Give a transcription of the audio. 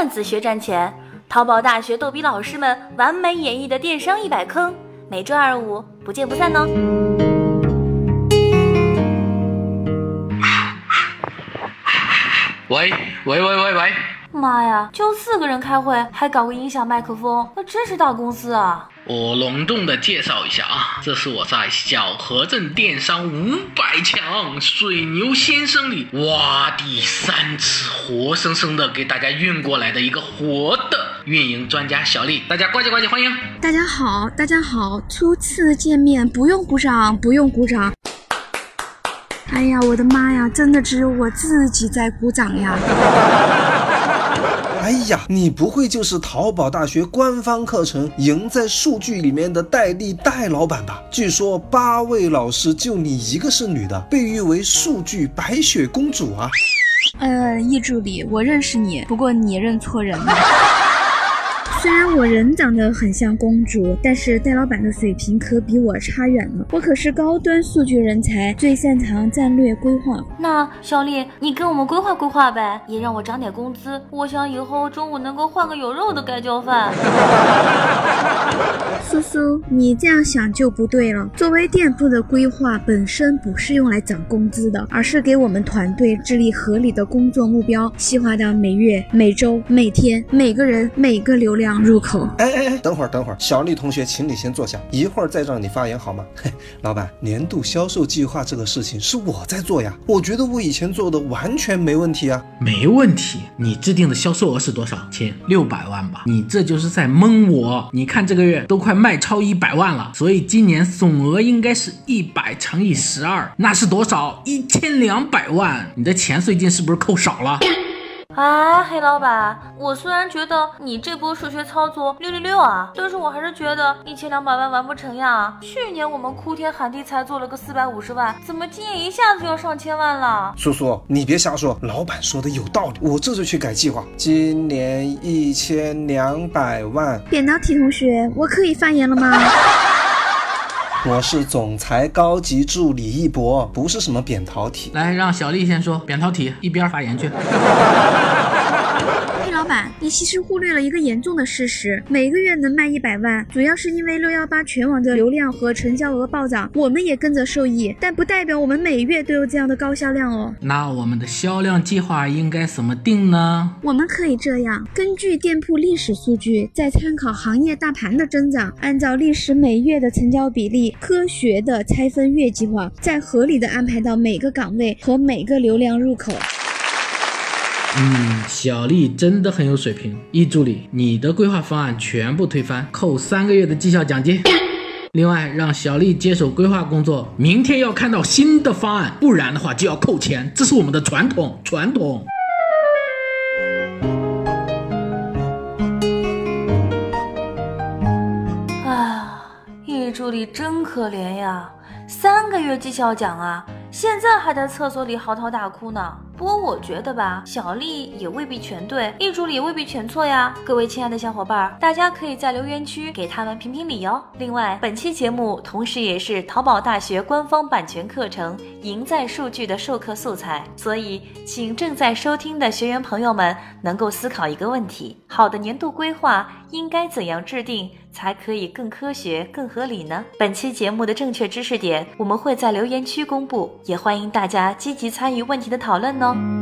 段子学赚钱，淘宝大学逗比老师们完美演绎的电商一百坑，每周二五不见不散哦。喂喂喂喂喂，妈呀，就四个人开会，还搞个音响麦克风，那真是大公司啊！我隆重的介绍一下啊，这是我在小河镇电商五百强水牛先生里挖地三尺，活生生的给大家运过来的一个活的运营专家小丽，大家呱唧呱唧欢迎。大家好，大家好，初次见面，不用鼓掌，不用鼓掌。哎呀，我的妈呀，真的只有我自己在鼓掌呀！哎呀，你不会就是淘宝大学官方课程《赢在数据》里面的戴笠戴老板吧？据说八位老师就你一个是女的，被誉为数据白雪公主啊！呃，易助理，我认识你，不过你认错人了。虽然我人长得很像公主，但是戴老板的水平可比我差远了。我可是高端数据人才，最擅长战略规划。那小丽，你给我们规划规划呗，也让我涨点工资。我想以后中午能够换个有肉的盖浇饭。苏苏，你这样想就不对了。作为店铺的规划本身不是用来涨工资的，而是给我们团队制定合理的工作目标，细化到每月、每周、每天、每个人、每个流量。入口，哎哎哎，等会儿等会儿，小丽同学，请你先坐下，一会儿再让你发言好吗？嘿，老板，年度销售计划这个事情是我在做呀，我觉得我以前做的完全没问题啊，没问题。你制定的销售额是多少？亲，六百万吧？你这就是在蒙我。你看这个月都快卖超一百万了，所以今年总额应该是一百乘以十二，那是多少？一千两百万。你的钱最近是不是扣少了？哎，黑老板，我虽然觉得你这波数学操作六六六啊，但是我还是觉得一千两百万完不成呀。去年我们哭天喊地才做了个四百五十万，怎么今年一下子就要上千万了？叔叔，你别瞎说，老板说的有道理，我这就去改计划。今年一千两百万。扁桃体同学，我可以发言了吗？我是总裁高级助理一博，不是什么扁桃体。来，让小丽先说，扁桃体一边发言去。老板，你其实忽略了一个严重的事实：每个月能卖一百万，主要是因为六幺八全网的流量和成交额暴涨，我们也跟着受益，但不代表我们每月都有这样的高销量哦。那我们的销量计划应该怎么定呢？我们可以这样：根据店铺历史数据，再参考行业大盘的增长，按照历史每月的成交比例，科学的拆分月计划，再合理的安排到每个岗位和每个流量入口。嗯，小丽真的很有水平。易助理，你的规划方案全部推翻，扣三个月的绩效奖金。另外，让小丽接手规划工作，明天要看到新的方案，不然的话就要扣钱，这是我们的传统。传统。啊，易助理真可怜呀，三个月绩效奖啊，现在还在厕所里嚎啕大哭呢。不过我觉得吧，小丽也未必全对，易助理也未必全错呀。各位亲爱的小伙伴，大家可以在留言区给他们评评理哦。另外，本期节目同时也是淘宝大学官方版权课程《赢在数据》的授课素材，所以请正在收听的学员朋友们能够思考一个问题：好的年度规划应该怎样制定，才可以更科学、更合理呢？本期节目的正确知识点，我们会在留言区公布，也欢迎大家积极参与问题的讨论哦哦。